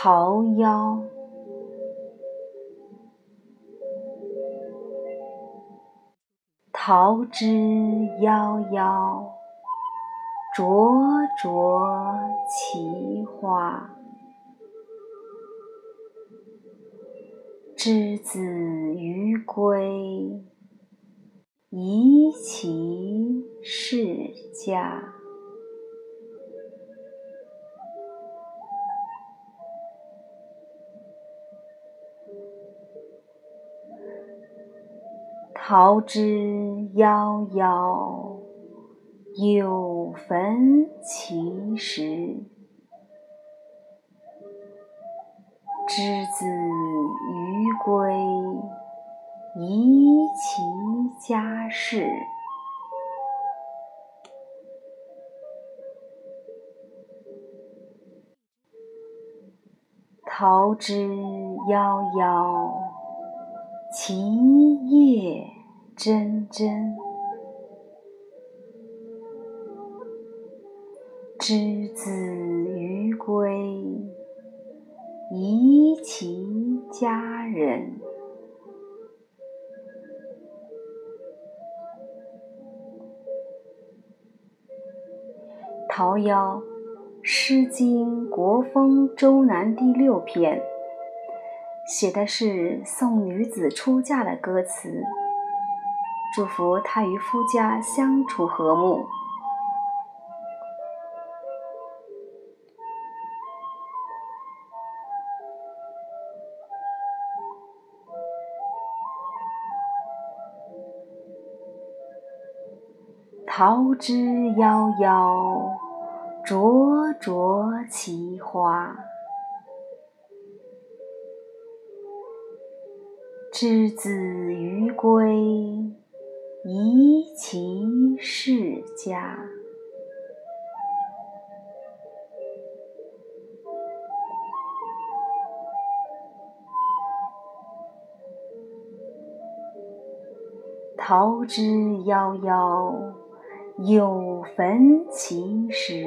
桃夭。桃之夭夭，灼灼其花。之子于归，宜其室家。桃之夭夭，有逢其实。之子于归，宜其家室。桃之夭夭，其叶蓁蓁。之子于归，宜其家人。桃夭，《诗经·国风·周南》第六篇，写的是送女子出嫁的歌词，祝福他与夫家相处和睦。桃之夭夭，灼灼其花。之子于归，宜其室家。桃之夭夭，有逢其实。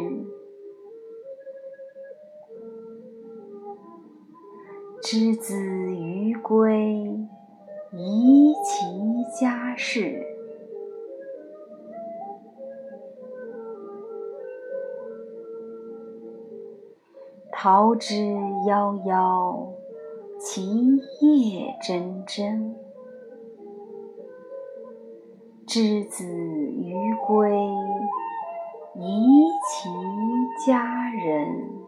之子于归，宜其家室。桃之夭夭，其叶蓁蓁。之子于归，宜其家人。